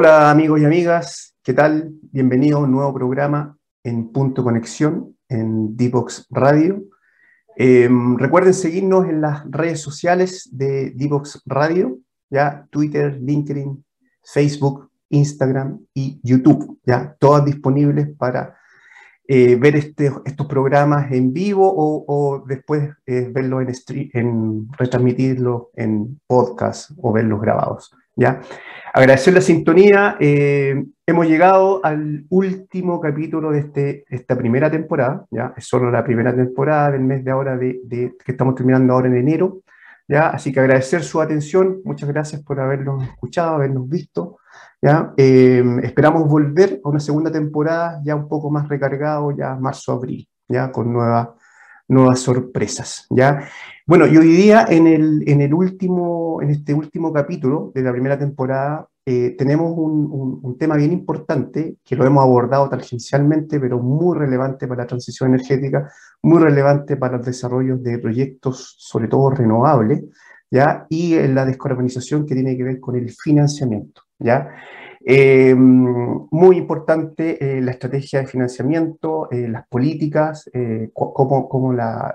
Hola amigos y amigas, ¿qué tal? Bienvenido a un nuevo programa en Punto Conexión en Divox Radio. Em, recuerden seguirnos en las redes sociales de Divox Radio, ya Twitter, LinkedIn, Facebook, Instagram y YouTube, ya todas disponibles para eh, ver este, estos programas en vivo o, después eh, verlos en, en retransmitirlos en podcast o verlos grabados. ¿Ya? Agradecer la sintonía. Eh, hemos llegado al último capítulo de este, esta primera temporada. ¿ya? Es solo la primera temporada del mes de ahora, de, que estamos terminando ahora en enero. ¿ya? Así que agradecer su atención. Muchas gracias por habernos escuchado, habernos visto. ¿ya? Eh, esperamos volver a una segunda temporada ya un poco más recargado, ya marzo-abril, ya con nuevas nuevas sorpresas, ¿ya? Bueno, y hoy día en, el, en, el último, en este último capítulo de la primera temporada eh, tenemos un, un, tema bien importante que lo hemos abordado tangencialmente, pero muy relevante para la transición energética, muy relevante para los desarrollos de proyectos, sobre todo renovables, ¿ya? Y en la descarbonización que tiene que ver con el financiamiento, ¿ya? Eh, muy importante eh, la estrategia de financiamiento, eh, las políticas, cómo, la,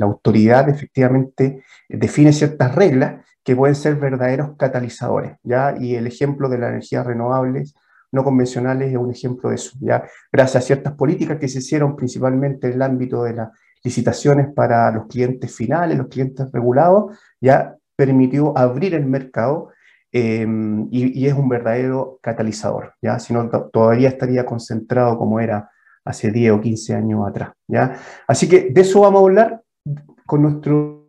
autoridad efectivamente define ciertas reglas que pueden ser verdaderos catalizadores, ¿ya? Y el ejemplo de las energías renovables no convencionales es un ejemplo de eso, ¿ya? Gracias a ciertas políticas que se hicieron principalmente en el ámbito de las licitaciones para los clientes finales, los clientes regulados, ya permitió abrir el mercado Em, y, es un verdadero catalizador, ¿ya? Si no, todavía estaría concentrado como era hace 10 o 15 años atrás, ¿ya? Así que de eso vamos a hablar con nuestro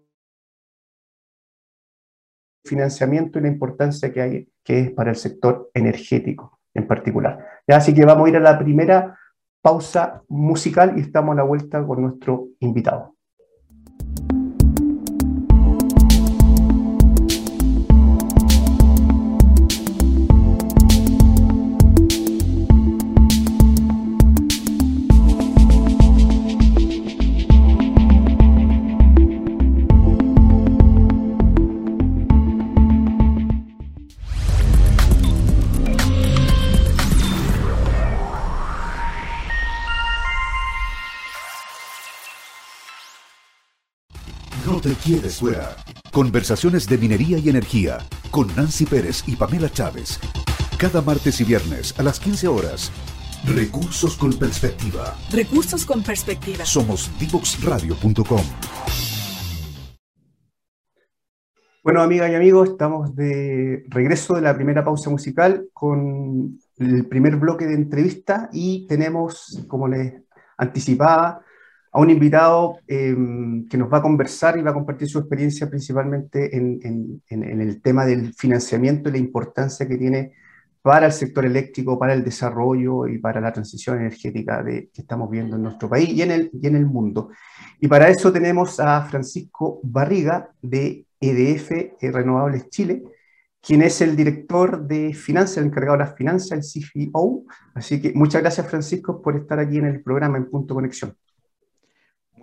financiamiento y la importancia que hay, que es para el sector energético en particular. ¿ya? Así que vamos a ir a la primera pausa musical y estamos a la vuelta con nuestro invitado. Quieres fuera. Conversaciones de minería y energía con Nancy Pérez y Pamela Chávez. Cada martes y viernes a las 15 horas. Recursos con perspectiva. Recursos con perspectiva. Somos divoxradio.com. Bueno, amigas y amigos, estamos de regreso de la primera pausa musical con el primer bloque de entrevista y tenemos, como les anticipaba, a un invitado em, que nos va a conversar y va a compartir su experiencia principalmente en, el tema del financiamiento y la importancia que tiene para el sector eléctrico, para el desarrollo y para la transición energética que estamos viendo en nuestro país y en, el, y en el mundo. Y para eso tenemos a Francisco Barriga de EDF eh, Renovables Chile, quien es el director de finanzas, el encargado de las finanzas, el CFO. Así que muchas gracias, Francisco, por estar aquí en el programa en Punto Conexión.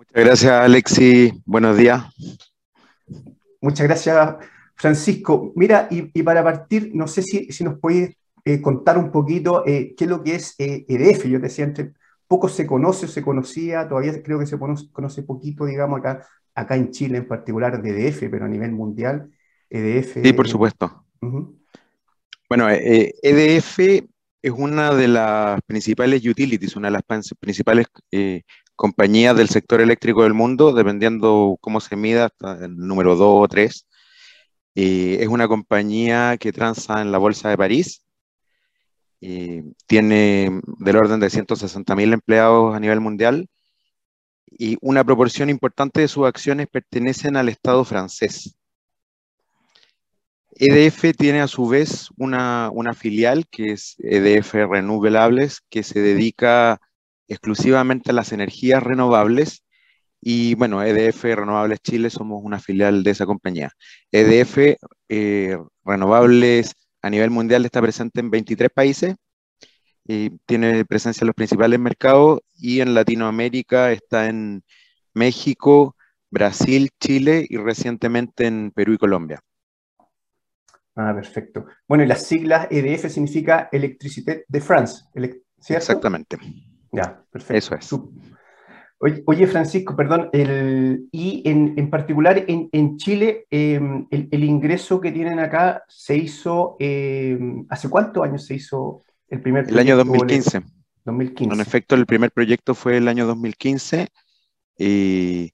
Gracias, Alexi. Buenos días. Muchas gracias, Francisco. Mira, y, para partir, no sé si, si nos puedes eh, contar un poquito eh, qué es lo que es EDF. Eh, e Yo te decía, entre poco se conoce o se conocía, todavía creo que se conoce, poquito, digamos, acá, acá en Chile en particular de EDF, pero a nivel mundial, EDF. Sí, por supuesto. Bueno, EDF e es una de las principales utilities, una de las principales compañías del sector eléctrico del mundo, dependiendo cómo se mida, hasta el número 2 o 3. es una compañía que transa en la Bolsa de París. tiene del orden de 160.000 empleados a nivel mundial y una proporción importante de sus acciones pertenecen al Estado francés. EDF tiene a su vez una, una filial que es EDF Renouvelables, que se dedica exclusivamente a las energías renovables. Y bueno, EDF Renovables Chile somos una filial de esa compañía. EDF eh, Renovables a nivel mundial está presente en 23 países, y tiene presencia en los principales mercados y en Latinoamérica está en México, Brasil, Chile y recientemente en Perú y Colombia. Ah, perfecto. Bueno, y las siglas EDF significa Electricité de France, ¿cierto? Exactamente. Ya, perfecto. Eso es. Oye, Francisco, perdón, el, y en, particular en, Chile, em, el, ingreso que tienen acá se hizo, em, ¿hace cuántos años se hizo el primer proyecto? El año 2015. 2015. En efecto, el primer proyecto fue el año 2015 y,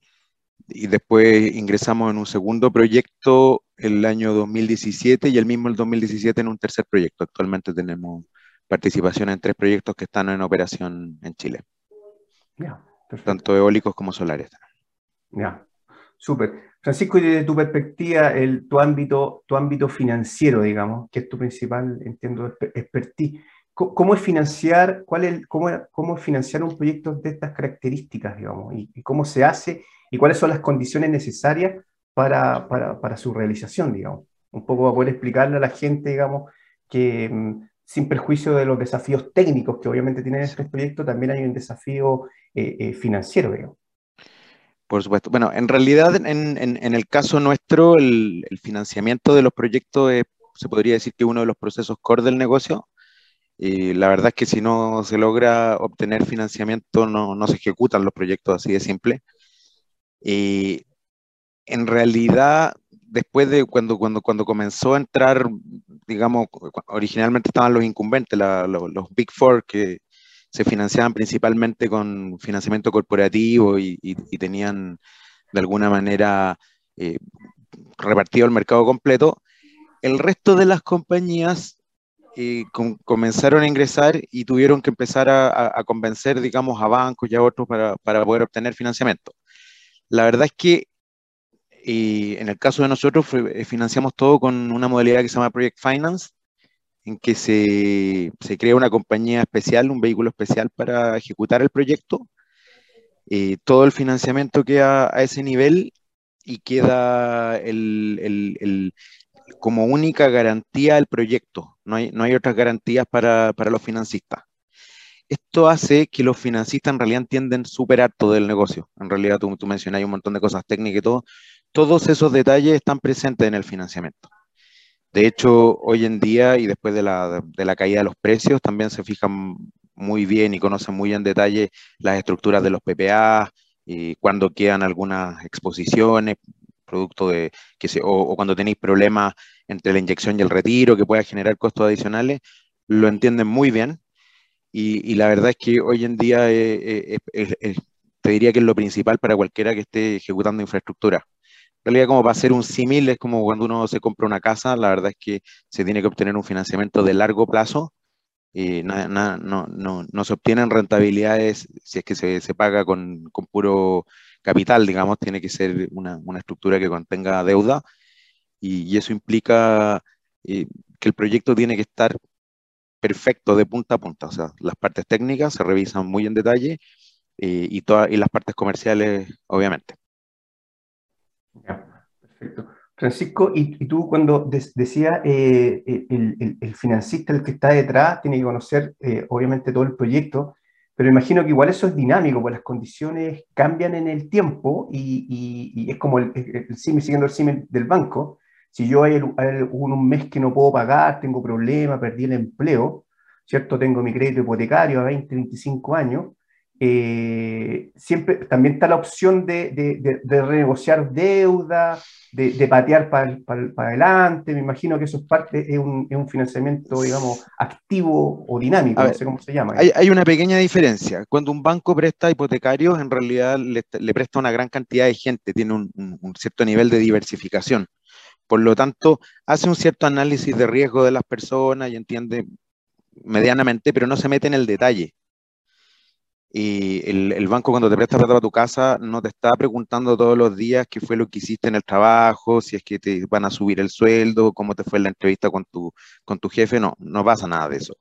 y después ingresamos en un segundo proyecto el año 2017 y el mismo el 2017 en un tercer proyecto. Actualmente tenemos participación en tres proyectos que están en operación en Chile. Ya tanto eólicos como solares. Ya, súper. Francisco, y desde tu perspectiva, el, tu, ámbito, tu ámbito financiero, digamos, que es tu principal, entiendo, expertise, ¿cómo es financiar, cuál es, cómo, cómo es financiar un proyecto de estas características, digamos, y, cómo se hace, y cuáles son las condiciones necesarias para, para, para su realización, digamos? Un poco para poder explicarle a la gente, digamos, que mm, sin perjuicio de los desafíos técnicos que obviamente tiene este proyecto, también hay un desafío eh, eh, financiero, digamos. Por supuesto. Bueno, en realidad, en, el caso nuestro, el, financiamiento de los proyectos se podría decir que uno de los procesos core del negocio. Y la verdad es que si no se logra obtener financiamiento, no, no se ejecutan los proyectos así de simple. Y en realidad, después de cuando, cuando, cuando comenzó a entrar, digamos, originalmente estaban los incumbentes, los, Big Four, que se financiaban principalmente con financiamiento corporativo y, tenían de alguna manera eh, repartido el mercado completo, el resto de las compañías eh, comenzaron a ingresar y tuvieron que empezar a, convencer, digamos, a bancos y a otros para, para poder obtener financiamiento. La verdad es que y en el caso de nosotros eh, financiamos todo con una modalidad que se llama Project Finance, en que se, se crea una compañía especial, un vehículo especial para ejecutar el proyecto. Todo el financiamiento queda a ese nivel y queda el, el, el, como única garantía el proyecto. No hay, no hay otras garantías para, para los financistas. Esto hace que los financistas en realidad entienden súper harto del negocio. En realidad tú, tú mencionas un montón de cosas técnicas y todo, todos esos detalles están presentes en el financiamiento. De hecho, hoy en día y después de la, caída de los precios, también se fijan muy bien y conocen muy en detalle las estructuras de los PPA, y cuando quedan algunas exposiciones, producto de que se, o, cuando tenéis problemas entre la inyección y el retiro que pueda generar costos adicionales, lo entienden muy bien. Y, la verdad es que hoy en día eh, eh, te diría que es lo principal para cualquiera que esté ejecutando infraestructura realidad como para hacer un símil es como cuando uno se compra una casa, la verdad es que se tiene que obtener un financiamiento de largo plazo y no, no, se obtienen rentabilidades si es que se, se paga con, con, puro capital, digamos, tiene que ser una, una estructura que contenga deuda y, eso implica eh, que el proyecto tiene que estar perfecto de punta a punta, o sea, las partes técnicas se revisan muy en detalle eh, y, todas y las partes comerciales, obviamente perfecto. Francisco, y, tú cuando decías eh, eh, el, financista, el que está detrás, tiene que conocer eh, obviamente todo el proyecto, pero imagino que igual eso es dinámico, porque las condiciones cambian en el tiempo y, es como el, el, siguiendo el CIMI del banco. Si yo hay, un mes que no puedo pagar, tengo problemas, perdí el empleo, ¿cierto? Tengo mi crédito hipotecario a 20, 25 años, eh, siempre también está la opción de, de, renegociar deuda, de, patear para adelante. Me imagino que eso es parte, es un, es un financiamiento, digamos, activo o dinámico, no sé cómo se llama. Hay, hay, una pequeña diferencia. Cuando un banco presta hipotecarios, en realidad le, le presta una gran cantidad de gente, tiene un, un cierto nivel de diversificación. Por lo tanto, hace un cierto análisis de riesgo de las personas y entiende medianamente, pero no se mete en el detalle. Y el, banco cuando te presta plata para tu casa no te está preguntando todos los días qué fue lo que hiciste en el trabajo, si es que te van a subir el sueldo, cómo te fue la entrevista con tu, con tu jefe, no, no pasa nada de eso.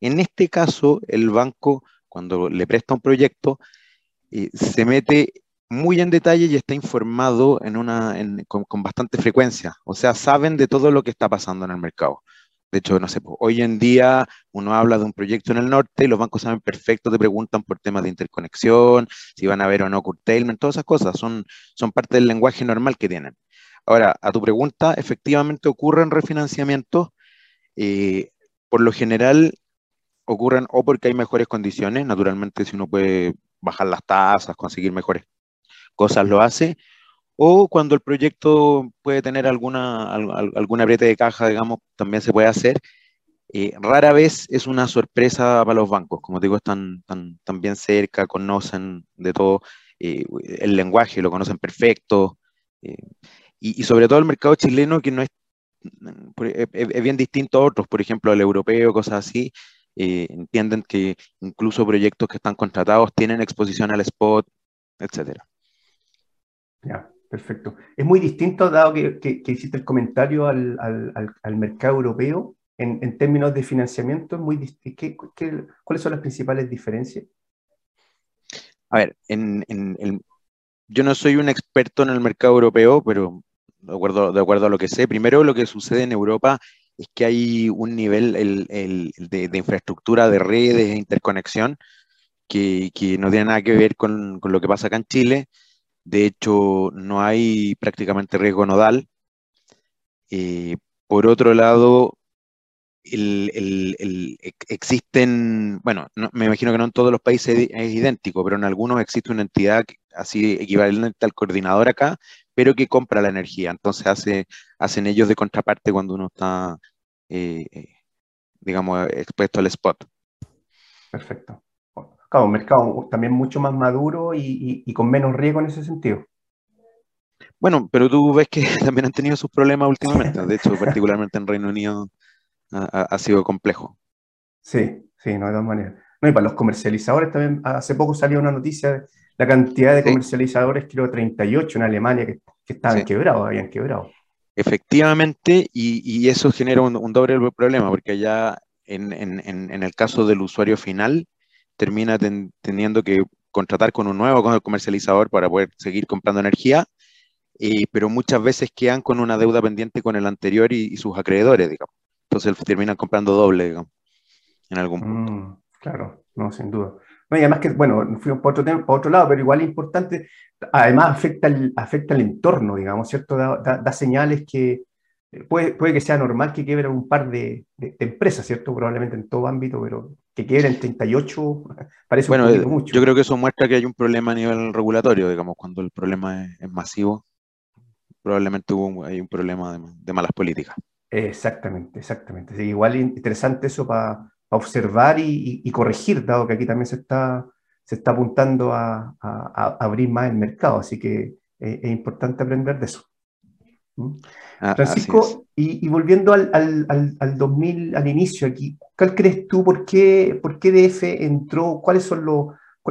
En este caso, el banco cuando le presta un proyecto eh, se mete muy en detalle y está informado en una, con, con, bastante frecuencia. O sea, saben de todo lo que está pasando en el mercado. De hecho, no sé, hoy en día uno habla de un proyecto en el norte y los bancos saben perfecto, te preguntan por temas de interconexión, si van a haber o no curtailment, todas esas cosas son, son parte del lenguaje normal que tienen. Ahora, a tu pregunta, efectivamente ocurren refinanciamientos. Eh, por lo general, ocurren o porque hay mejores condiciones, naturalmente si uno puede bajar las tasas, conseguir mejores cosas, lo hace, o cuando el proyecto puede tener alguna, alguna brete de caja, digamos, también se puede hacer. Eh, rara vez es una sorpresa para los bancos, como digo, están, tan bien cerca, conocen de todo eh, el lenguaje, lo conocen perfecto, eh, y, sobre todo el mercado chileno que no es, es, bien distinto a otros, por ejemplo, al europeo, cosas así, entienden que incluso proyectos que están contratados tienen exposición al spot, etcétera. Ya, perfecto. Es muy distinto, dado que, que, hiciste el comentario al, mercado europeo, en, términos de financiamiento, muy ¿qué, cuáles son las principales diferencias? A ver, en, yo no soy un experto en el mercado europeo, pero de acuerdo, de acuerdo a lo que sé, primero lo que sucede en Europa es que hay un nivel de, infraestructura, de redes, de interconexión, que, no tiene nada que ver con, lo que pasa acá en Chile. De hecho, no hay prácticamente riesgo nodal. Eh, por otro lado, el, existen, bueno, me imagino que no en todos los países es idéntico, pero en algunos existe una entidad así equivalente al coordinador acá, pero que compra la energía. Entonces hace, hacen ellos de contraparte cuando uno está, eh, eh, digamos, expuesto al spot. Perfecto. Claro, un mercado también mucho más maduro y, y con menos riesgo en ese sentido. Bueno, pero tú ves que también han tenido sus problemas últimamente. De hecho, particularmente en Reino Unido ha, sido complejo. Sí, sí, no, de todas maneras. No, y para los comercializadores también, hace poco salió una noticia, la cantidad de comercializadores, creo 38 en Alemania, que, estaban quebrados, habían quebrado. Efectivamente, y, eso genera un, doble problema, porque allá en, en, el caso del usuario final, termina teniendo que contratar con un nuevo comercializador para poder seguir comprando energía, eh, pero muchas veces quedan con una deuda pendiente con el anterior y sus acreedores, digamos. Entonces terminan comprando doble, digamos, en algún punto. Mm, claro, no, sin duda. y además que, bueno, fuimos para otro, otro lado, pero igual es importante, además afecta el, afecta el entorno, digamos, ¿cierto? Da, señales que eh, puede, puede, que sea normal que quiebren un par de, empresas, ¿cierto? Probablemente en todo ámbito, pero que quiebren 38 parece bueno, un mucho. Yo creo que eso muestra que hay un problema a nivel regulatorio, digamos, cuando el problema es, masivo, probablemente hubo hay un problema de malas políticas. Exactamente, exactamente. igual interesante eso para observar y, corregir, dado que aquí también se está, se está apuntando a, abrir más el mercado, así que eh, es importante aprender de eso. ¿Mm? Ah, Francisco, y, volviendo al, al, al, 2000, al inicio aquí, ¿cuál crees tú, por qué, por qué DF entró, cuáles son los,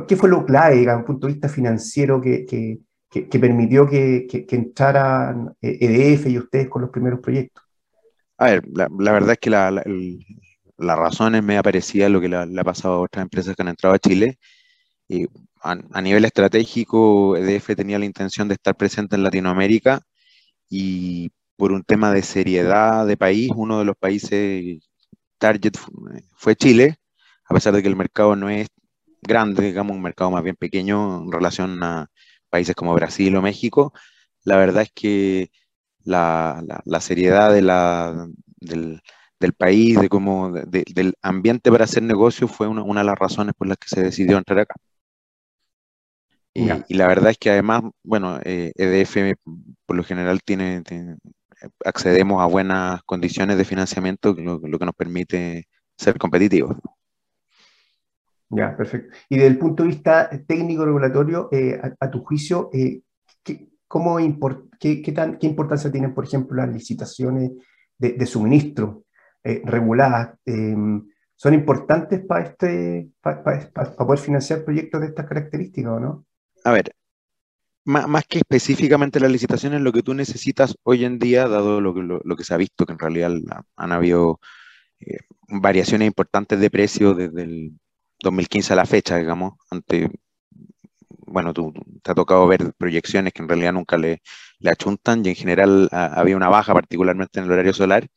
qué fue lo clave, desde un punto de vista financiero, que, que, que permitió que, entraran EDF eh, e y ustedes con los primeros proyectos? A ver, la, verdad es que la, la, razón es media parecida a lo que le ha pasado a otras empresas que han entrado a Chile. Y a, nivel estratégico, EDF tenía la intención de estar presente en Latinoamérica y por un tema de seriedad de país, uno de los países target fue Chile, a pesar de que el mercado no es grande, digamos, un mercado más bien pequeño en relación a países como Brasil o México. La verdad es que la, la, seriedad de la, del, del, país, de cómo, del ambiente para hacer negocio fue una, una, de las razones por las que se decidió entrar acá. Y, y la verdad es que además, bueno, EDF eh, e por lo general tiene, accedemos a buenas condiciones de financiamiento, lo, lo que nos permite ser competitivos. Ya, perfecto. Y desde el punto de vista técnico regulatorio, eh, a, tu juicio, eh, ¿qué, ¿Cómo qué, qué, tan, ¿Qué importancia tienen, por ejemplo, las licitaciones de, suministro eh, reguladas? Em, ¿Son importantes para este, para, poder financiar proyectos de estas características o no? A ver, más, que específicamente las licitaciones, lo que tú necesitas hoy en día, dado lo, lo, que se ha visto, que en realidad han habido eh, variaciones importantes de precio desde el 2015 a la fecha, digamos, ante bueno, tú, te ha tocado ver proyecciones que en realidad nunca le, le achuntan y en general había una baja, particularmente en el horario solar.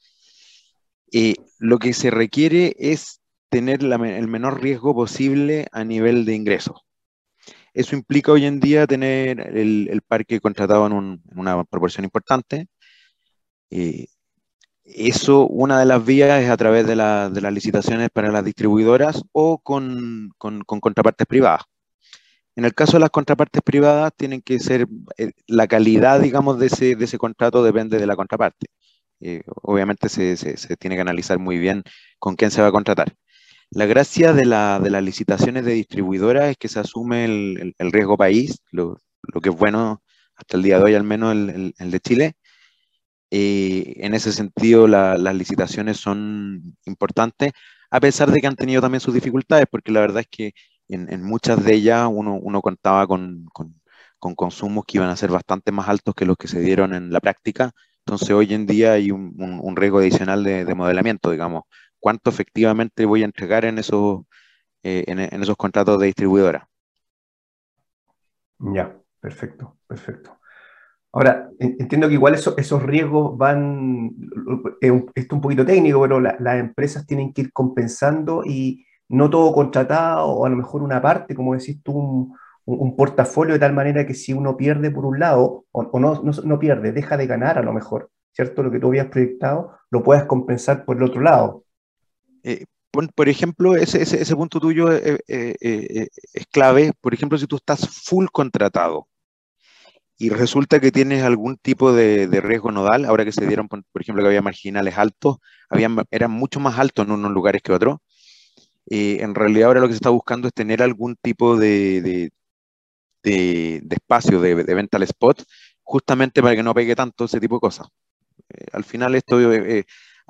Y lo que se requiere es tener el menor riesgo posible a nivel de ingresos. Eso implica hoy en día tener el, parque contratado en, una proporción importante. Eh, eso, una de las vías es a través de, las licitaciones para las distribuidoras o con, contrapartes privadas. En el caso de las contrapartes privadas, tienen que ser, eh, la calidad, digamos, de ese, de ese contrato depende de la contraparte. Eh, obviamente se, tiene que analizar muy bien con quién se va a contratar. La gracia de, las licitaciones de distribuidoras es que se asume el, riesgo país, lo, que es bueno hasta el día de hoy, al menos el, de Chile. Eh, en ese sentido, las licitaciones son importantes, a pesar de que han tenido también sus dificultades, porque la verdad es que en, muchas de ellas uno, contaba con, consumos que iban a ser bastante más altos que los que se dieron en la práctica. Entonces, hoy en día hay un, riesgo adicional de modelamiento, digamos cuánto efectivamente voy a entregar en esos, eh, en, esos contratos de distribuidora. Ya, perfecto, perfecto. Ahora, entiendo que igual esos riesgos van, esto es un poquito técnico, pero las empresas tienen que ir compensando y no todo contratado, o a lo mejor una parte, como decís tú, un, portafolio de tal manera que si uno pierde por un lado, o, no, no, no, pierde, deja de ganar a lo mejor, ¿cierto? Lo que tú habías proyectado, lo puedas compensar por el otro lado. Eh, por, ejemplo, ese, ese, punto tuyo eh, eh, es clave. Por ejemplo, si tú estás full contratado y resulta que tienes algún tipo de, riesgo nodal, ahora que se dieron, por, ejemplo, que había marginales altos, habían, eran mucho más altos en unos lugares que otros. en realidad ahora lo que se está buscando es tener algún tipo de, de, espacio de, venta al spot, justamente para que no pegue tanto ese tipo de cosas. al final esto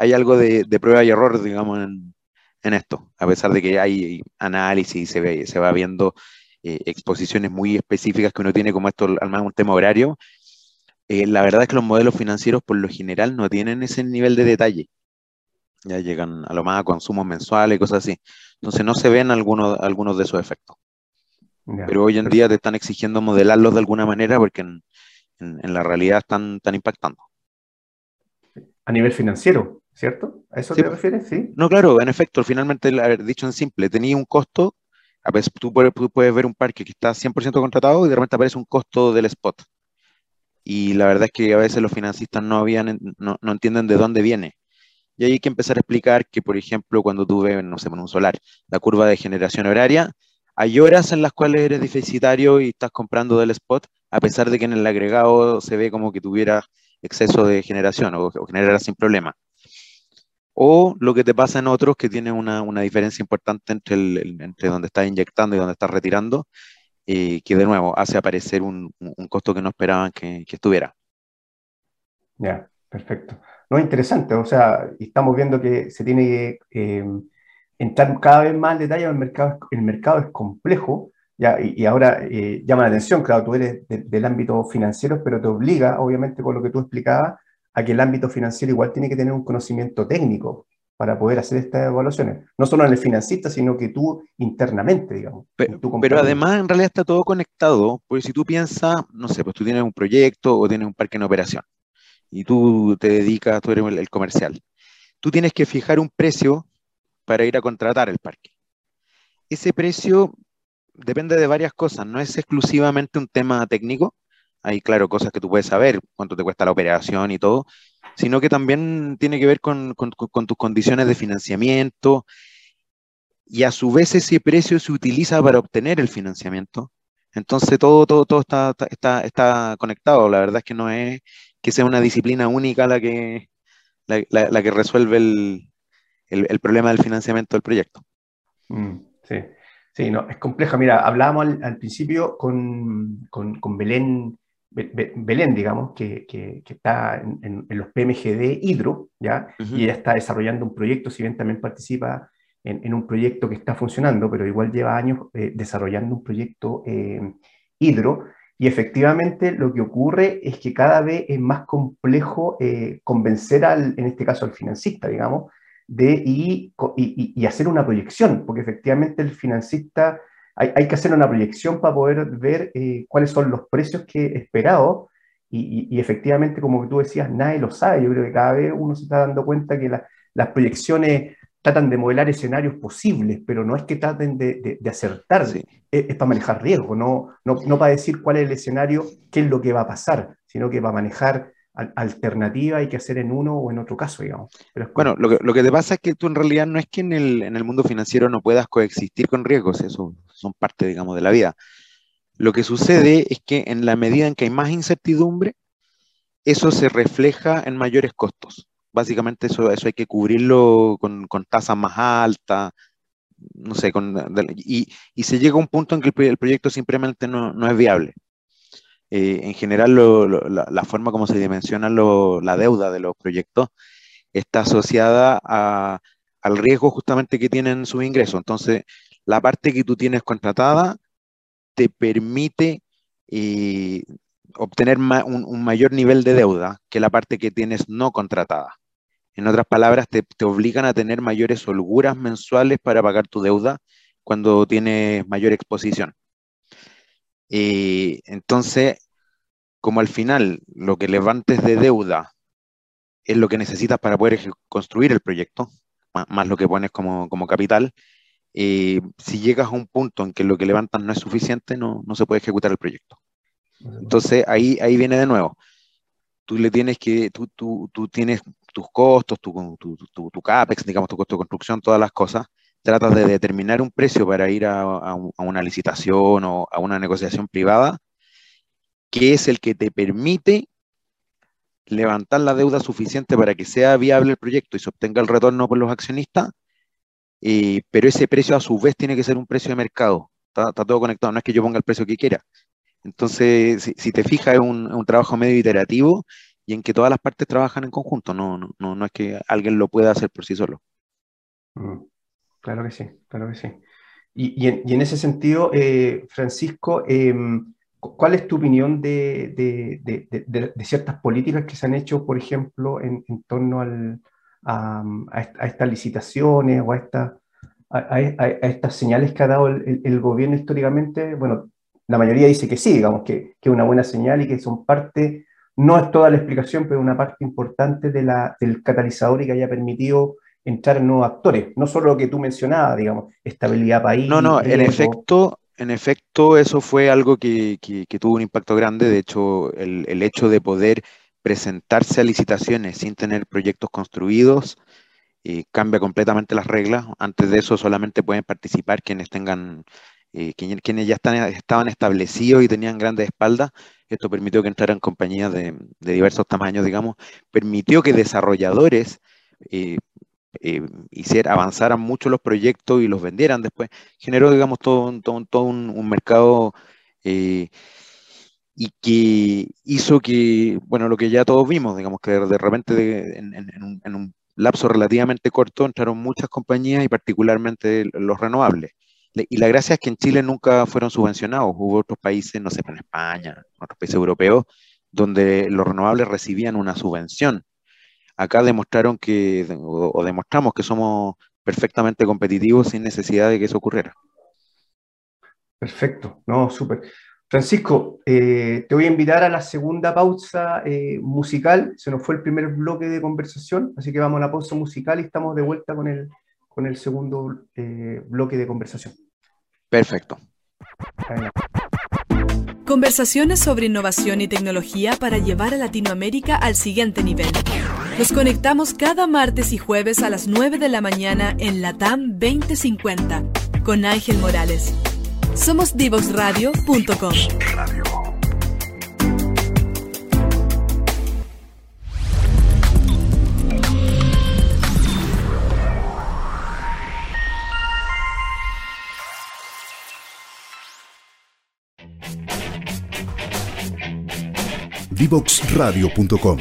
hay algo de, prueba y error, digamos, en, esto, a pesar de que hay análisis y se, ve, se va viendo eh, exposiciones muy específicas que uno tiene, como esto, al menos un tema horario, eh, la verdad es que los modelos financieros por lo general no tienen ese nivel de detalle. Ya llegan a lo más a consumos mensuales y cosas así. Entonces no se ven algunos, algunos de esos efectos. Pero hoy en día te están exigiendo modelarlos de alguna manera porque en, la realidad están, están impactando. A nivel financiero. ¿Cierto? ¿A eso te refieres? Sí. No, claro, en efecto, finalmente, dicho en simple, tenía un costo, a veces tú puedes, puedes ver un parque que está 100% contratado y de repente aparece un costo del spot. Y la verdad es que a veces los financistas no, habían, no, no entienden de dónde viene. Y ahí hay que empezar a explicar que, por ejemplo, cuando tú ves, no sé, en un solar, la curva de generación horaria, hay horas en las cuales eres deficitario y estás comprando del spot, a pesar de que en el agregado se ve como que tuviera exceso de generación o, o generara sin problema o lo que te pasa en otros que tiene una, diferencia importante entre, el, entre donde estás inyectando y donde estás retirando, eh, que de nuevo hace aparecer un, costo que no esperaban que, estuviera. Ya, perfecto. No, interesante, o sea, estamos viendo que se tiene que eh, entrar cada vez más en detalle, el mercado, el mercado es complejo, ya, y, ahora eh, llama la atención, claro, tú eres del ámbito financiero, pero te obliga, obviamente, con lo que tú explicabas, a que el ámbito financiero igual tiene que tener un conocimiento técnico para poder hacer estas evaluaciones. No solo en el financista, sino que tú internamente, digamos. Pero, además, en realidad está todo conectado, porque si tú piensas, no sé, pues tú tienes un proyecto o tienes un parque en operación y tú te dedicas, tú eres el comercial. Tú tienes que fijar un precio para ir a contratar el parque. Ese precio depende de varias cosas, no es exclusivamente un tema técnico, hay, claro, cosas que tú puedes saber, cuánto te cuesta la operación y todo, sino que también tiene que ver con, tus condiciones de financiamiento y a su vez ese precio se utiliza para obtener el financiamiento. Entonces todo, todo, todo está, está, está conectado. La verdad es que no es que sea una disciplina única la que, la, que resuelve el, problema del financiamiento del proyecto. Mm, sí, sí, no, es compleja. Mira, hablábamos al, principio con, con, Belén Belén, digamos, que, que, está en, los PMGD Hidro, ¿ya? Y ella está desarrollando un proyecto, si bien también participa en, un proyecto que está funcionando, pero igual lleva años eh, desarrollando un proyecto eh, Hidro. Y efectivamente lo que ocurre es que cada vez es más complejo eh, convencer al, en este caso al financista, digamos, de y, y, y hacer una proyección, porque efectivamente el financista hay, que hacer una proyección para poder ver eh, cuáles son los precios que he esperado y, efectivamente, como tú decías, nadie lo sabe. Yo creo que cada vez uno se está dando cuenta que las proyecciones tratan de modelar escenarios posibles, pero no es que traten de, de, acertar, es, para manejar riesgo, no, no, no, para decir cuál es el escenario, qué es lo que va a pasar, sino que para manejar alternativa hay que hacer en uno o en otro caso, digamos. bueno, lo que, lo que, te pasa es que tú en realidad no es que en el, en el mundo financiero no puedas coexistir con riesgos, eso son parte, digamos, de la vida. Lo que sucede es que en la medida en que hay más incertidumbre, eso se refleja en mayores costos. Básicamente eso, eso hay que cubrirlo con, con tasas más altas, no sé, con, y, y, se llega a un punto en que el, proyecto simplemente no, no es viable. Eh, en general, la, forma como se dimensiona la deuda de los proyectos está asociada al riesgo justamente que tienen sus ingresos. Entonces, la parte que tú tienes contratada te permite eh, obtener un, mayor nivel de deuda que la parte que tienes no contratada. En otras palabras, te, obligan a tener mayores holguras mensuales para pagar tu deuda cuando tienes mayor exposición. Eh, entonces, como al final lo que levantes de deuda es lo que necesitas para poder construir el proyecto, más, lo que pones como, capital, eh, si llegas a un punto en que lo que levantas no es suficiente, no, no se puede ejecutar el proyecto. Entonces ahí, ahí viene de nuevo. Tú le tienes que, tú, tú, tú tienes tus costos, tu, tu, tu, tu, CAPEX, digamos, tu costo de construcción, todas las cosas, tratas de determinar un precio para ir a, una licitación o a una negociación privada, que es el que te permite levantar la deuda suficiente para que sea viable el proyecto y se obtenga el retorno por los accionistas, eh, pero ese precio a su vez tiene que ser un precio de mercado. Está, está, todo conectado, no es que yo ponga el precio que quiera, entonces, si, te fijas, es un, trabajo medio iterativo y en que todas las partes trabajan en conjunto, no, no, no, es que alguien lo pueda hacer por sí solo. Mm, claro que sí, claro que sí. Y, en, ese sentido, eh, Francisco, em, ¿cuál es tu opinión de, ciertas políticas que se han hecho, por ejemplo, en, torno a, estas licitaciones o a, a, estas señales que ha dado el, el, gobierno históricamente? Bueno, la mayoría dice que sí, digamos, que, es una buena señal y que son parte, no es toda la explicación, pero una parte importante de la, del catalizador y que haya permitido entrar nuevos actores, no solo lo que tú mencionabas, digamos, estabilidad país. No, no, en efecto, en efecto, eso fue algo que, tuvo un impacto grande. De hecho, el, hecho de poder presentarse a licitaciones sin tener proyectos construidos eh, cambia completamente las reglas. Antes de eso solamente pueden participar quienes tengan eh, quienes, ya están, estaban establecidos y tenían grandes espaldas, esto permitió que entraran compañías de, diversos tamaños, digamos, permitió que desarrolladores eh, eh, avanzaran mucho los proyectos y los vendieran después, generó, digamos, todo, todo, todo un, mercado y que hizo que, bueno, lo que ya todos vimos, digamos, que de repente en, un, en, un, lapso relativamente corto entraron muchas compañías y particularmente los renovables. Y la gracia es que en Chile nunca fueron subvencionados. Hubo otros países, no sé, en España, otros países europeos, donde los renovables recibían una subvención. Acá demostraron que, o, demostramos que somos perfectamente competitivos sin necesidad de que eso ocurriera. Perfecto, no, súper. Francisco, eh, te voy a invitar a la segunda pausa eh, musical. Se nos fue el primer bloque de conversación, así que vamos a la pausa musical y estamos de vuelta con el, con el segundo eh, bloque de conversación. Perfecto. Conversaciones sobre innovación y tecnología para llevar a Latinoamérica al siguiente nivel. Nos conectamos cada martes y jueves a las 9 de la mañana en Latam 2050 con Ángel Morales. Somos divoxradio.com. Divoxradio.com.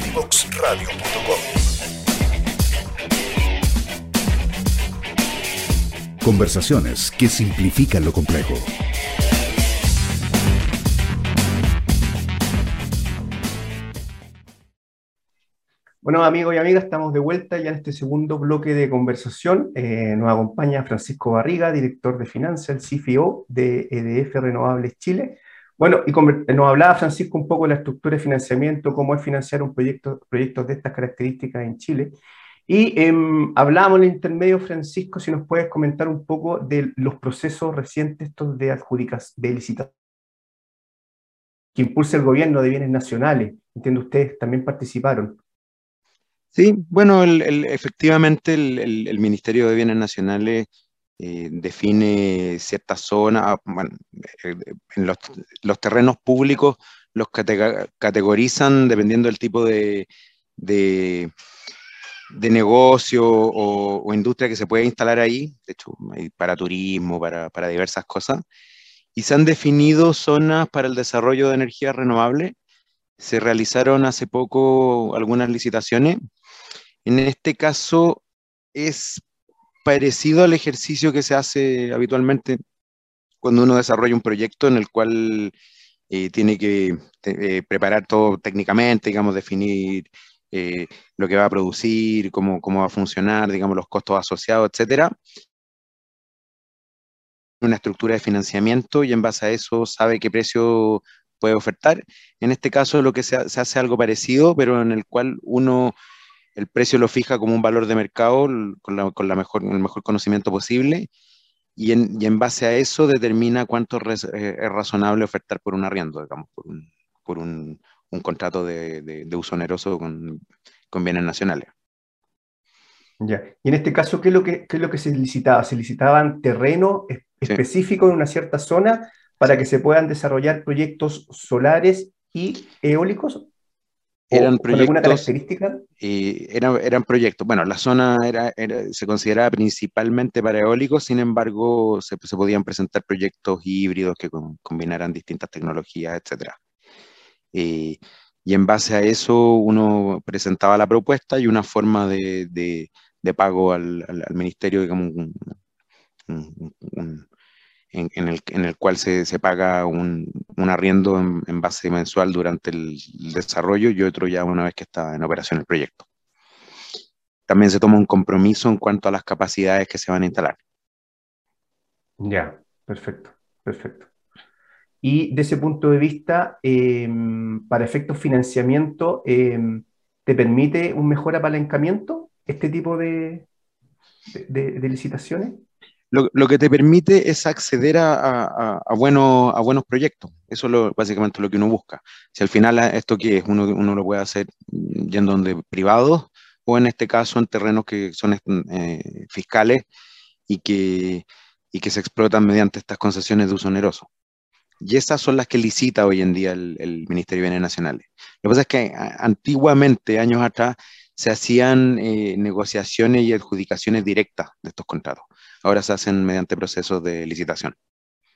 Conversaciones que simplifican lo complejo. Bueno, amigos y amigas, estamos de vuelta ya en este segundo bloque de conversación. Eh, nos acompaña Francisco Barriga, director de finanzas, el CFO de EDF Renovables Chile. Bueno, y nos hablaba Francisco un poco de la estructura de financiamiento, cómo es financiar un proyecto, proyectos de estas características en Chile. Y em, hablábamos en intermedio, Francisco, si nos puedes comentar un poco de los procesos recientes estos de adjudicas, de licitación que impulsa el gobierno de bienes nacionales. Entiendo, ustedes también participaron. Sí, bueno, efectivamente el, Ministerio de Bienes Nacionales eh, define ciertas zonas, ah, bueno, eh, en los, terrenos públicos los categorizan dependiendo del tipo de, negocio o, industria que se puede instalar ahí, de hecho, para turismo, para, para diversas cosas, y se han definido zonas para el desarrollo de energía renovable. Se realizaron hace poco algunas licitaciones. En este caso es parecido al ejercicio que se hace habitualmente cuando uno desarrolla un proyecto en el cual eh, tiene que eh, preparar todo técnicamente, digamos, definir eh, lo que va a producir, cómo, cómo va a funcionar, digamos, los costos asociados, etcétera una estructura de financiamiento y en base a eso sabe qué precio puede ofertar. En este caso lo que se, hace algo parecido, pero en el cual uno el precio lo fija como un valor de mercado con, la, mejor, el mejor conocimiento posible y en, base a eso determina cuánto eh, es razonable ofertar por un arriendo, digamos, por un, contrato de, uso oneroso con, con bienes nacionales. Ya. Y en este caso, ¿qué es lo que, es lo que se licitaba? ¿Se licitaban terrenos específicos en una cierta zona para que se puedan desarrollar proyectos solares y eólicos? Eran proyectos, alguna característica? eran, eran, proyectos. Bueno, la zona era, se consideraba principalmente para eólicos, sin embargo, se, se podían presentar proyectos híbridos que combinaran distintas tecnologías, etc. y en base a eso uno presentaba la propuesta y una forma de, pago al, ministerio, digamos, en, el, cual se, paga un arriendo en, base mensual durante el, desarrollo y otro ya una vez que está en operación el proyecto. También se toma un compromiso en cuanto a las capacidades que se van a instalar. Ya, perfecto, perfecto. Y de ese punto de vista, em, para efectos financiamiento, em, ¿te permite un mejor apalancamiento? este tipo de, licitaciones? Lo, que te permite es acceder a, buenos, proyectos. Eso es básicamente lo que uno busca. Si al final esto que es, uno, lo puede hacer yendo donde privados o en este caso en terrenos que son eh, fiscales y que se explotan mediante estas concesiones de uso oneroso. Y esas son las que licita hoy en día el, el Ministerio de Bienes Nacionales. Lo que pasa es que antiguamente, años atrás, se hacían eh, negociaciones y adjudicaciones directas de estos contratos. Ahora se hacen mediante procesos de licitación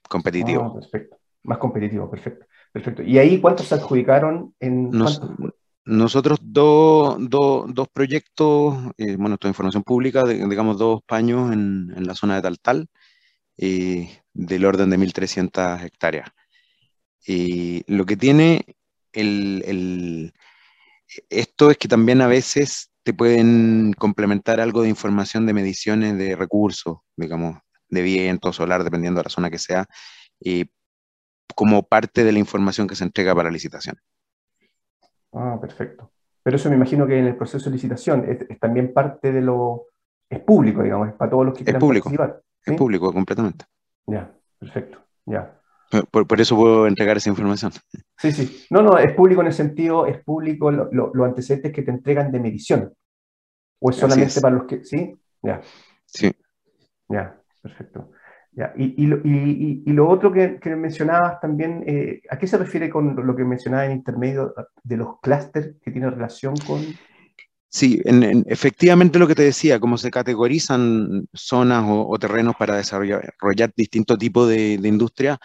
competitivo. Ah, perfecto. Más competitivo, perfecto. Perfecto. ¿Y ahí cuántos se adjudicaron en Nosotros dos, proyectos, eh, bueno, esto es información pública, digamos dos paños en, la zona de Taltal, eh, del orden de 1.300 hectáreas. Y lo que tiene el, esto es que también a veces te pueden complementar algo de información de mediciones de recursos, digamos, de viento, solar, dependiendo de la zona que sea, como parte de la información que se entrega para licitación. Ah, perfecto. Pero eso me imagino que en el proceso de licitación es, también parte de lo... es público, digamos, es para todos los que quieran es público, participar. Es público, completamente. Ya, perfecto, ya. Por, eso puedo entregar esa información. Sí, sí. No, no, es público en el sentido, es público los lo, antecedentes que te entregan de medición. ¿O es solamente para los que.? ¿Sí? Ya. Sí. Ya, perfecto. Ya. Y, y, y, y, lo otro que, que mencionabas también, eh, ¿a qué se refiere con lo que mencionaba en intermedio de los clústeres que tienen relación con. Sí, en, efectivamente lo que te decía, como se categorizan zonas o, terrenos para desarrollar, distintos tipos de, de industria,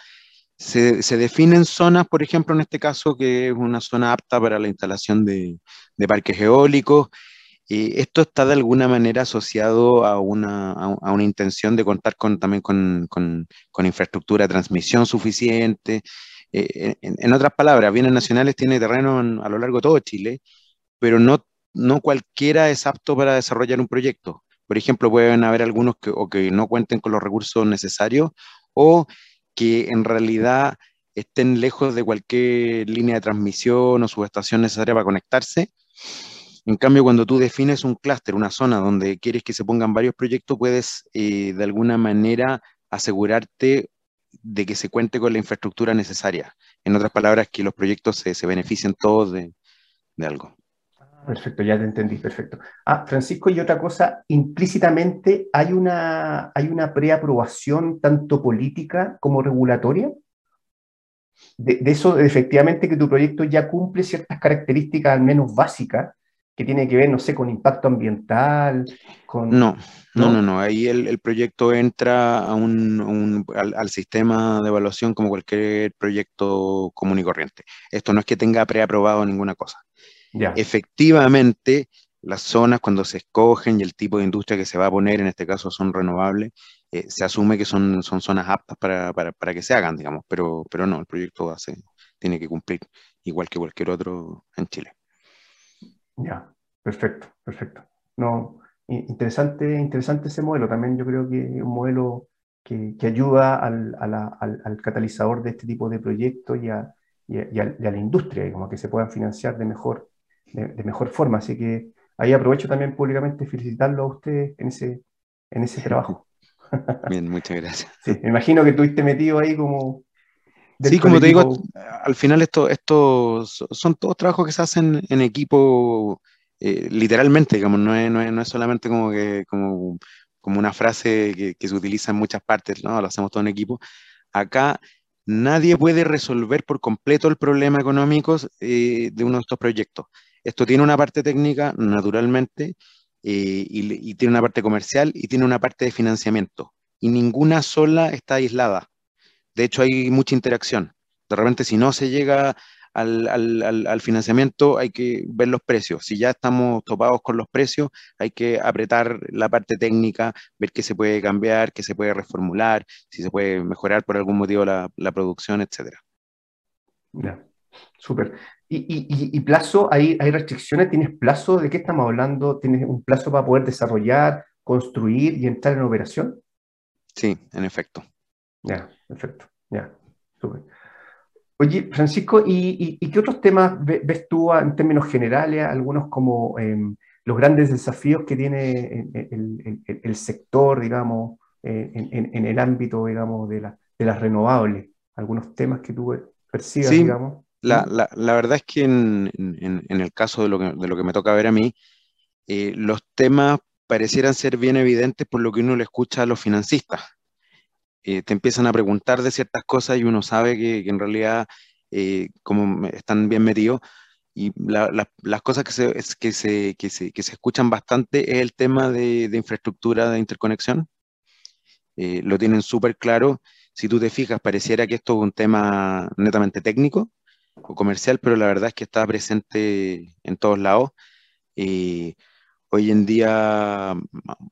se, definen zonas, por ejemplo, en este caso, que es una zona apta para la instalación de, parques eólicos. Y esto está de alguna manera asociado a una, a, una intención de contar con, también con, infraestructura de transmisión suficiente. Eh, en, otras palabras, Bienes Nacionales tiene terreno a lo largo de todo Chile, pero no, no cualquiera es apto para desarrollar un proyecto. Por ejemplo, pueden haber algunos que, o que no cuenten con los recursos necesarios o que en realidad estén lejos de cualquier línea de transmisión o subestación necesaria para conectarse. En cambio, cuando tú defines un clúster, una zona donde quieres que se pongan varios proyectos, puedes eh, de alguna manera asegurarte de que se cuente con la infraestructura necesaria. En otras palabras, que los proyectos se, se beneficien todos de, de algo. Perfecto, ya te entendí, perfecto. Ah, Francisco, y otra cosa, implícitamente hay una, hay una preaprobación tanto política como regulatoria. De, de, eso, efectivamente, que tu proyecto ya cumple ciertas características, al menos básicas, que tiene que ver, no sé, con impacto ambiental, con... No, no, no, no. Ahí el, el proyecto entra a un, un, al, al, sistema de evaluación como cualquier proyecto común y corriente. Esto no es que tenga preaprobado ninguna cosa. Yeah. Efectivamente, las zonas cuando se escogen y el tipo de industria que se va a poner, en este caso son renovables, eh, se asume que son, son zonas aptas para, para, para, que se hagan, digamos, pero, pero no, el proyecto hace, tiene que cumplir igual que cualquier otro en Chile. Ya, perfecto, perfecto. No, interesante, interesante ese modelo. También yo creo que es un modelo que, que ayuda al, a la, al, al, catalizador de este tipo de proyectos y a, y a, y a, y a la industria, como que se puedan financiar de mejor, de, de, mejor forma. Así que ahí aprovecho también públicamente felicitarlo a usted en ese, en ese trabajo. Bien, muchas gracias. Sí, me imagino que estuviste metido ahí como... Sí, como te digo, al final esto, esto son todos trabajos que se hacen en equipo, eh, literalmente, digamos, no es, no, es, no es, solamente como, que, como, como una frase que, que, se utiliza en muchas partes, ¿no? lo hacemos todo en equipo. Acá nadie puede resolver por completo el problema económico eh, de uno de estos proyectos. Esto tiene una parte técnica, naturalmente, eh, y, tiene una parte comercial y tiene una parte de financiamiento. Y ninguna sola está aislada. De hecho, hay mucha interacción. De repente, si no se llega al, financiamiento, hay que ver los precios. Si ya estamos topados con los precios, hay que apretar la parte técnica, ver qué se puede cambiar, qué se puede reformular, si se puede mejorar por algún motivo la, producción, etc. Ya, súper. ¿Y, y, y, plazo? ¿Hay, ¿Hay restricciones? ¿Tienes plazo? ¿De qué estamos hablando? ¿Tienes un plazo para poder desarrollar, construir y entrar en operación? Sí, en efecto. Ya, perfecto. Ya, súper. Oye, Francisco, ¿y, y, qué otros temas ves tú en términos generales, algunos como eh, los grandes desafíos que tiene el, el, el sector, digamos, eh, en, en, el ámbito, digamos, de, la, de, las renovables? Algunos temas que tú percibas, sí, digamos. La, la, la, verdad es que en, en, el caso de lo que, de lo que me toca ver a mí, eh, los temas parecieran ser bien evidentes por lo que uno le escucha a los financistas eh, te empiezan a preguntar de ciertas cosas y uno sabe que, que en realidad eh, como están bien metidos. Y la, la, las cosas que se, que, se, que, se, que se escuchan bastante es el tema de, de infraestructura de interconexión. Eh, lo tienen súper claro. Si tú te fijas, pareciera que esto es un tema netamente técnico o comercial, pero la verdad es que está presente en todos lados. Eh, Hoy en día,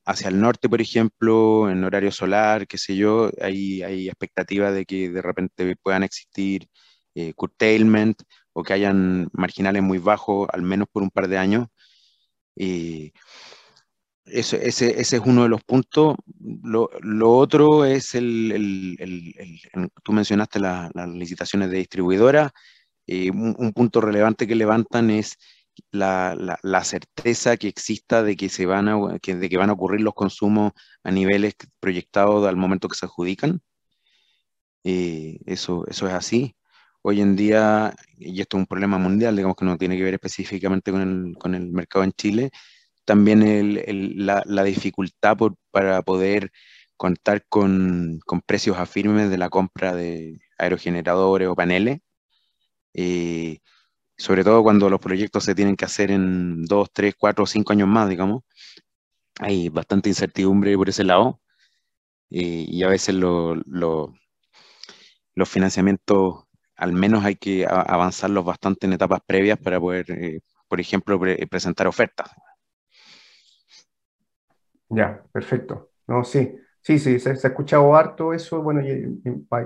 hacia el norte, por ejemplo, en horario solar, qué sé yo, hay, hay expectativa de que de repente puedan existir eh, curtailment o que hayan marginales muy bajos, al menos por un par de años. Eh, eso, ese, ese, es uno de los puntos. Lo, lo otro es el, el, el, el, tú mencionaste la, las licitaciones de distribuidora. Eh, un, un, punto relevante que levantan es la, la, la, certeza que exista de que, se van a, que, de que van a ocurrir los consumos a niveles proyectados al momento que se adjudican. Eh, eso, eso es así. Hoy en día, y esto es un problema mundial, digamos que no tiene que ver específicamente con el, con el mercado en Chile, también el, el, la, la, dificultad por, para poder contar con, con, precios afirmes de la compra de aerogeneradores o paneles. Eh, sobre todo cuando los proyectos se tienen que hacer en dos, tres, cuatro o cinco años más, digamos. Hay bastante incertidumbre por ese lado eh, y a veces lo, lo, los financiamientos, al menos hay que avanzarlos bastante en etapas previas para poder, eh, por ejemplo, pre presentar ofertas. Ya, perfecto. No, sí, sí, sí, se, ha escuchado harto eso, bueno,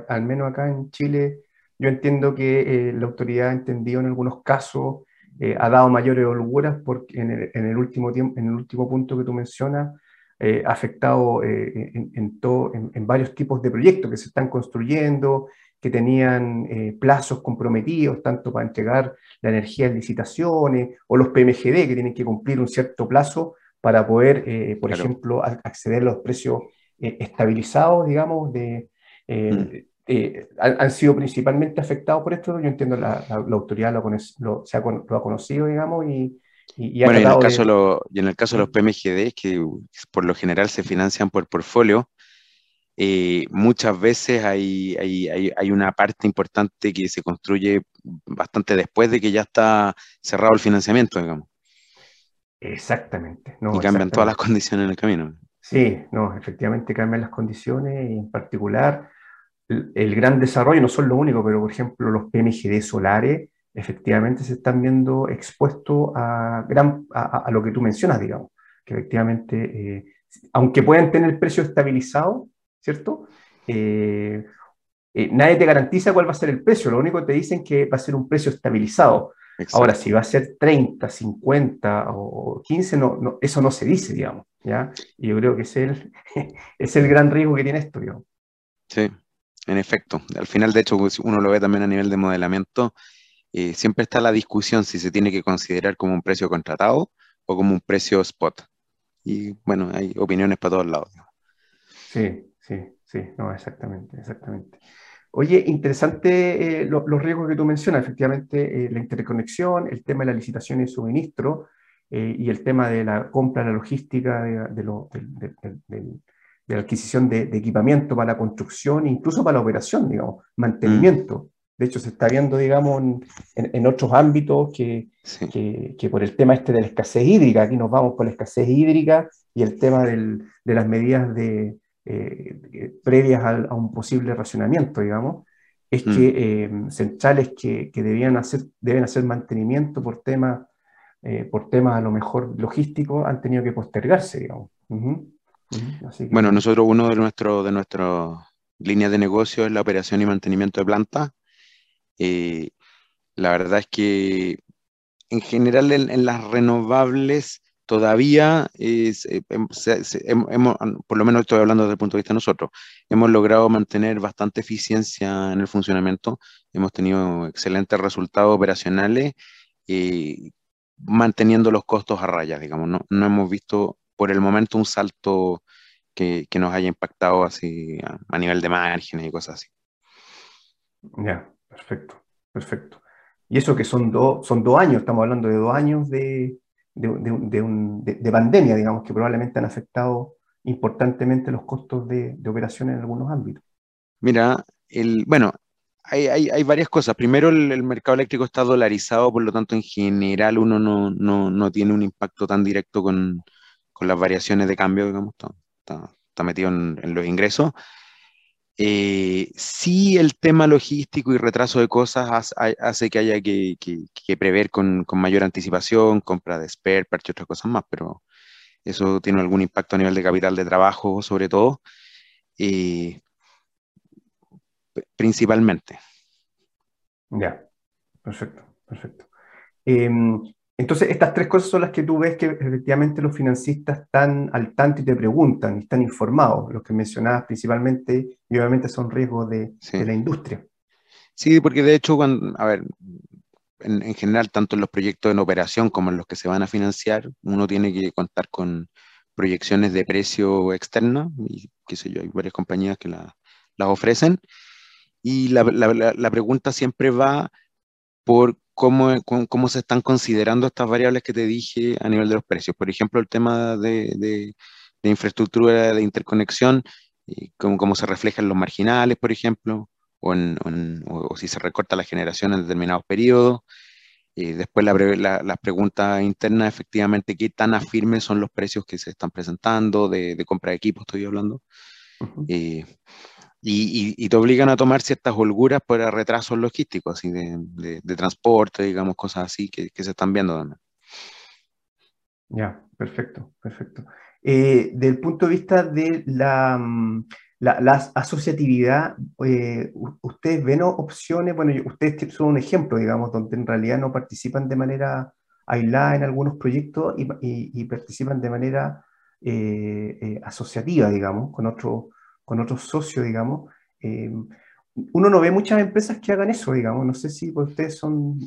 al menos acá en Chile yo entiendo que eh, la autoridad ha entendido en algunos casos, eh, ha dado mayores holguras porque en el, en el, último tiempo, en el último punto que tú mencionas, eh, ha afectado en, en, todo, en, varios tipos de proyectos que se están construyendo que tenían plazos comprometidos, tanto para entregar la energía en licitaciones, o los PMGD, que tienen que cumplir un cierto plazo para poder, por ejemplo, acceder a los precios estabilizados, digamos, de, mm. Han, sido principalmente afectados por esto. Yo entiendo la, la, autoridad lo, lo, se ha, lo, ha, conocido, digamos, y, y, bueno, en el, caso lo, y en el caso de los PMGD, que por lo general se financian por portfolio, eh, muchas veces hay, hay, hay, una parte importante que se construye bastante después de que ya está cerrado el financiamiento, digamos. Exactamente. y cambian todas las condiciones en el camino. Sí, no, efectivamente cambian las condiciones y en particular el, gran desarrollo, no son lo único, pero por ejemplo los PMGD solares efectivamente se están viendo expuestos a, gran, a, lo que tú mencionas, digamos, que efectivamente, eh, aunque puedan tener el precio estabilizado, ¿cierto? Eh, eh, nadie te garantiza cuál va a ser el precio, lo único que te dicen que va a ser un precio estabilizado. Ahora, si va a ser 30, 50 o 15, no, no, eso no se dice, digamos, ¿ya? Y yo creo que es el, es el gran riesgo que tiene esto, digamos. Sí, en efecto. Al final, de hecho, uno lo ve también a nivel de modelamiento, eh, siempre está la discusión si se tiene que considerar como un precio contratado o como un precio spot. Y bueno, hay opiniones para todos lados. Sí, sí, sí, no, exactamente, exactamente. Oye, interesante eh, los riesgos que tú mencionas, efectivamente, eh, la interconexión, el tema de la licitación y suministro y el tema de la compra, la logística de, la adquisición de, equipamiento para la construcción, incluso para la operación, digamos, mantenimiento. De hecho, se está viendo, digamos, en, otros ámbitos que, que, por el tema este de la escasez hídrica, aquí nos vamos con la escasez hídrica y el tema del, de las medidas de, eh, previas a, un posible racionamiento, digamos, es que mm. eh, centrales que, que, debían hacer, deben hacer mantenimiento por temas, eh, por temas a lo mejor logísticos han tenido que postergarse, digamos. Bueno, nosotros uno de nuestros de nuestras líneas de negocio es la operación y mantenimiento de planta. Eh, la verdad es que en general en, las renovables todavía es, eh, em, por lo menos estoy hablando desde el punto de vista de nosotros, hemos logrado mantener bastante eficiencia en el funcionamiento, hemos tenido excelentes resultados operacionales, eh, manteniendo los costos a raya, digamos, no, no, hemos visto por el momento un salto que, que nos haya impactado así a, nivel de márgenes y cosas así. Ya. Perfecto, perfecto. Y eso que son, dos son dos años, estamos hablando de dos años de, de, pandemia, digamos, que probablemente han afectado importantemente los costos de, operación en algunos ámbitos. Mira, el, bueno, hay, hay, hay, varias cosas. Primero, el, mercado eléctrico está dolarizado, por lo tanto, en general uno no, no, no tiene un impacto tan directo con, con, las variaciones de cambio, digamos, está, metido en, los ingresos. Eh, sí, el tema logístico y retraso de cosas hace, que haya que, prever con, mayor anticipación, compra de spare parts y otras cosas más, pero eso tiene algún impacto a nivel de capital de trabajo, sobre todo, eh, principalmente. Ya, perfecto, perfecto. Em, entonces, estas tres cosas son las que tú ves que efectivamente los financistas están al tanto y te preguntan, y están informados. Los que mencionabas principalmente, y obviamente son riesgos de, la industria. Sí, porque de hecho, cuando, a ver, en, general, tanto en los proyectos en operación como en los que se van a financiar, uno tiene que contar con proyecciones de precio externa, y qué sé yo, hay varias compañías que las ofrecen. Y la, la pregunta siempre va por cómo, cómo, se están considerando estas variables que te dije a nivel de los precios. Por ejemplo, el tema de, de, infraestructura de interconexión, cómo, cómo, se reflejan los marginales, por ejemplo, o, o, si se recorta la generación en determinados periodos. y después la, la, las preguntas internas, efectivamente, qué tan afirmes son los precios que se están presentando, de, de compra de equipos estoy hablando y, te obligan a tomar ciertas holguras para retrasos logísticos, así de, transporte, digamos, cosas así que, se están viendo también. Ya, perfecto, perfecto. Eh, del punto de vista de la, mm, asociatividad, eh, ¿ustedes ven opciones? Bueno, ustedes son un ejemplo, digamos, donde en realidad no participan de manera aislada en algunos proyectos y, participan de manera eh, asociativa, digamos, con otros con otros socios, digamos, eh, uno no ve muchas empresas que hagan eso, digamos. No sé si ustedes son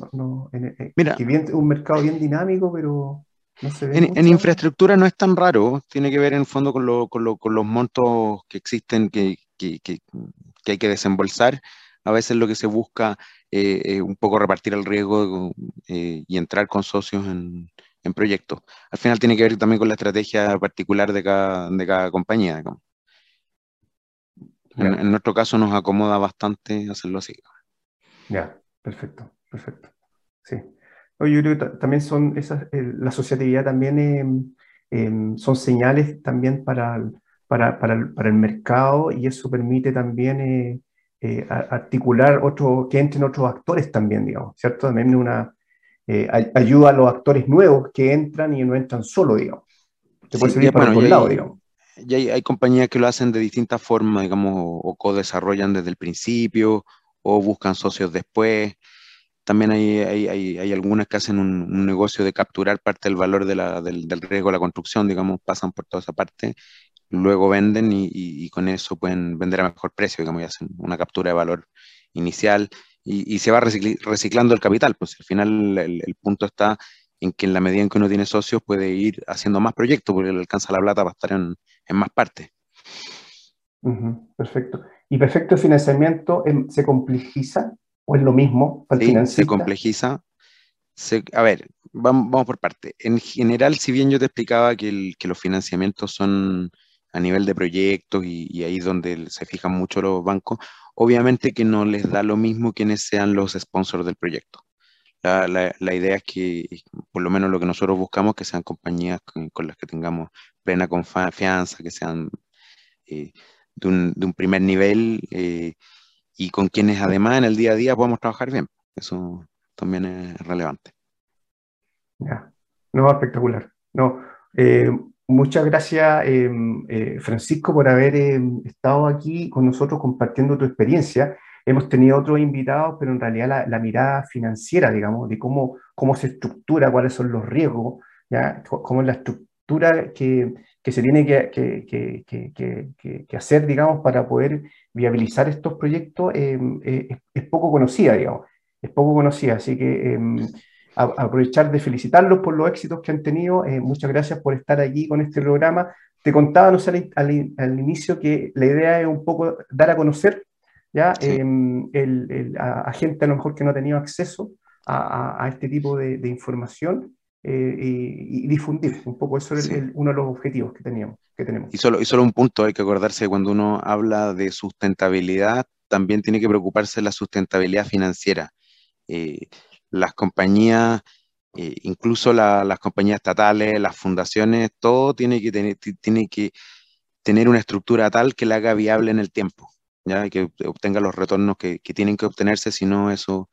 Mira, un mercado bien dinámico, pero no se ve. En, infraestructura no es tan raro, tiene que ver en el fondo con, los montos que existen que, hay que desembolsar. A veces lo que se busca es eh, un poco repartir el riesgo eh, y entrar con socios en, proyectos. Al final tiene que ver también con la estrategia particular de cada, de cada compañía. En, nuestro caso nos acomoda bastante hacerlo así. Ya, perfecto, perfecto. Sí. Yo creo que también son esas, eh, la asociatividad también em, em, son señales también para, para, para, el, para, el, mercado y eso permite también eh, eh, articular otro, que entren otros actores también, digamos, ¿cierto? También una, ayuda a los actores nuevos que entran y no entran solo, digamos. Te puede servir para bueno, lado, digamos y hay, compañías que lo hacen de distintas formas, digamos, o co-desarrollan desde el principio, o buscan socios después. También hay, hay, hay, algunas que hacen un, negocio de capturar parte del valor de la, del, del, riesgo de la construcción, digamos, pasan por toda esa parte, luego venden y, y, con eso pueden vender a mejor precio, digamos, y hacen una captura de valor inicial y, y se va reciclando el capital, pues al final el, el punto está en que en la medida en que uno tiene socios puede ir haciendo más proyectos porque le alcanza la plata para estar en, en más partes. perfecto. ¿Y perfecto financiamiento em, se complejiza o es lo mismo para sí, Se complejiza. a ver, vamos, vamos, por parte. En general, si bien yo te explicaba que, que los financiamientos son a nivel de proyectos y, y ahí es donde se fijan mucho los bancos, obviamente que no les da lo mismo quienes sean los sponsors del proyecto. La, idea es que, por lo menos lo que nosotros buscamos, que sean compañías con las que tengamos plena confianza, que sean eh, de, un, de, un, primer nivel eh, y con quienes además en el día a día podamos trabajar bien. Eso también es relevante. Ya, no, espectacular. No, eh, muchas gracias, Francisco, por haber estado aquí con nosotros compartiendo tu experiencia. Hemos tenido otros invitados, pero en realidad la, la, mirada financiera, digamos, de cómo, cómo se estructura, cuáles son los riesgos, ¿ya? cómo es la estructura que, que se tiene que, que, que, hacer, digamos, para poder viabilizar estos proyectos eh, eh, es, poco conocida, digamos, es poco conocida, así que eh, aprovechar de felicitarlos por los éxitos que han tenido, muchas gracias por estar aquí con este programa. Te contaba, no sé, al, al, inicio que la idea es un poco dar a conocer ¿ya? el, el, a, gente a lo mejor que no ha tenido acceso a, a este tipo de, de información eh, y, difundir. Un poco eso es uno de los objetivos que, teníamos, que tenemos. Y solo, y solo un punto, hay que acordarse, cuando uno habla de sustentabilidad, también tiene que preocuparse de la sustentabilidad financiera. Eh, las compañías, eh, incluso las compañías estatales, las fundaciones, todo tiene que tener, tiene que tener una estructura tal que la haga viable en el tiempo, ¿ya? que obtenga los retornos que, que tienen que obtenerse, si no eso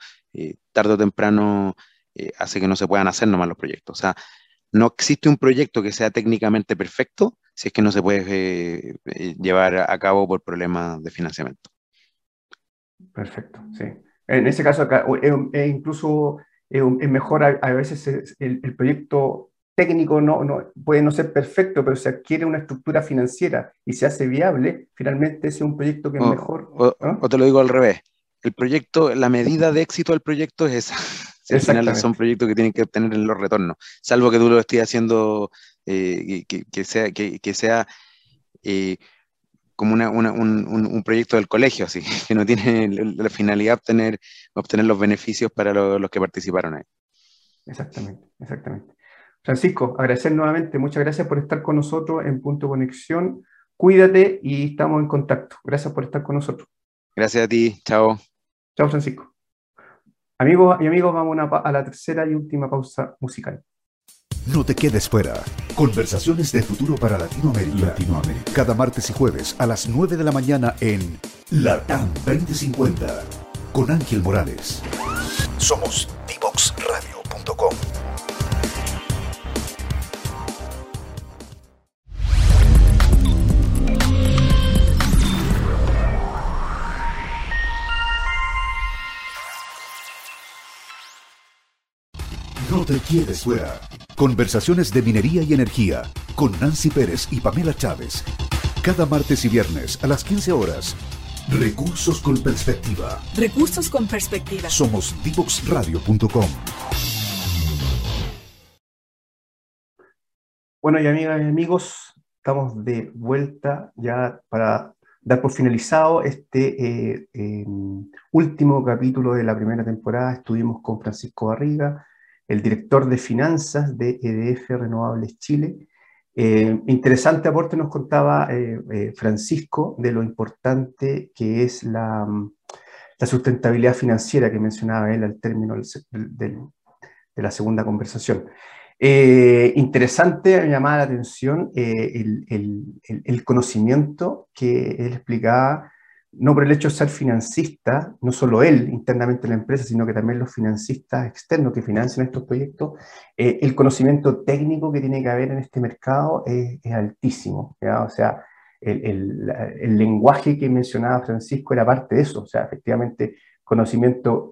tarde o temprano eh, hace que no se puedan hacer nomás los proyectos. O sea, no existe un proyecto que sea técnicamente perfecto si es que no se puede eh, eh, llevar a cabo por problemas de financiamiento. Perfecto, sí. En ese caso, acá, incluso es mejor a, veces el, proyecto técnico no, no, puede no ser perfecto, pero se adquiere una estructura financiera y se hace viable, finalmente ese es un proyecto que es mejor. o, te lo digo al revés, el proyecto, la medida de éxito del proyecto es esa. al final son proyectos que tienen que obtener los retornos, salvo que tú lo estés haciendo eh, que, sea, que, sea eh, como una, una, un, un, proyecto del colegio, así que no tiene la finalidad obtener, obtener los beneficios para los que participaron ahí. Exactamente, exactamente. Francisco, agradecer nuevamente, muchas gracias por estar con nosotros en Punto Conexión. Cuídate y estamos en contacto. Gracias por estar con nosotros. Gracias a ti, chao. Chao, Francisco. Amigos y amigos, vamos a, la tercera y última pausa musical. No te quedes fuera. Conversaciones de futuro para Latinoamérica. Latinoamérica. Cada martes y jueves a las 9 de la mañana en LATAM 2050 con Ángel Morales. Somos divoxradio.com. No te quedes fuera. Conversaciones de minería y energía con Nancy Pérez y Pamela Chávez. Cada martes y viernes a las 15 horas. Recursos con perspectiva. Recursos con perspectiva. Somos divoxradio.com. Bueno, y amigas y amigos, estamos de vuelta ya para dar por finalizado este eh, em, último capítulo de la primera temporada. Estuvimos con Francisco Barriga, el director de finanzas de EDF Renovables Chile. Eh, interesante aporte nos contaba eh, Francisco de lo importante que es la, la, sustentabilidad financiera que mencionaba él al término de la segunda conversación. Eh, interesante, me llamaba la atención eh, el, conocimiento que él explicaba, no por el hecho de ser financista, no solo él internamente en la empresa, sino que también los financistas externos que financian estos proyectos, eh, el conocimiento técnico que tiene que haber en este mercado es, altísimo. O sea, el, lenguaje que mencionaba Francisco era parte de eso, o sea, efectivamente, conocimiento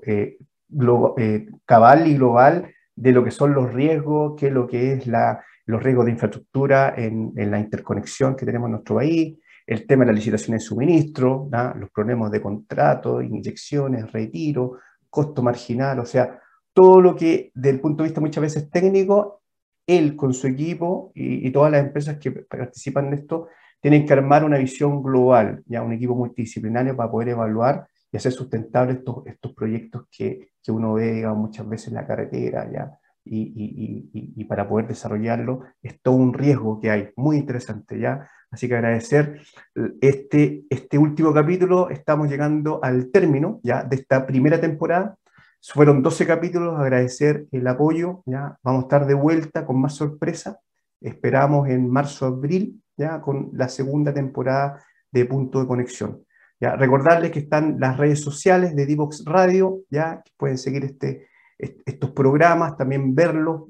cabal y global de lo que son los riesgos, qué es lo que es la, los riesgos de infraestructura en, en, la interconexión que tenemos en nuestro país, el tema de la licitación de suministro, los problemas de contrato, inyecciones, retiro, costo marginal, o sea, todo lo que desde el punto de vista muchas veces técnico, él con su equipo y, y todas las empresas que participan en esto tienen que armar una visión global, ya un equipo multidisciplinario para poder evaluar y hacer sustentables estos, estos proyectos que, que uno ve digamos, muchas veces en la carretera, ¿ya? Y, y, y, para poder desarrollarlo es todo un riesgo que hay, muy interesante, ¿ya? Así que agradecer este, este último capítulo, estamos llegando al término, ¿ya? De esta primera temporada, fueron 12 capítulos, agradecer el apoyo, ¿ya? Vamos a estar de vuelta con más sorpresa, esperamos en marzo-abril, ¿ya? Con la segunda temporada de Punto de Conexión. ¿ya? Recordarles que están las redes sociales de Divox Radio, ya pueden seguir este, estos programas, también verlos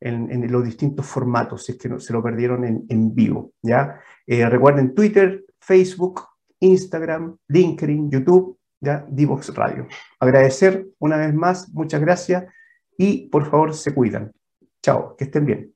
en, los distintos formatos, si es que no, se lo perdieron en, en vivo. ¿ya? Eh, recuerden Twitter, Facebook, Instagram, LinkedIn, YouTube, ¿ya? Divox Radio. Agradecer una vez más, muchas gracias y por favor se cuidan. Chao, que estén bien.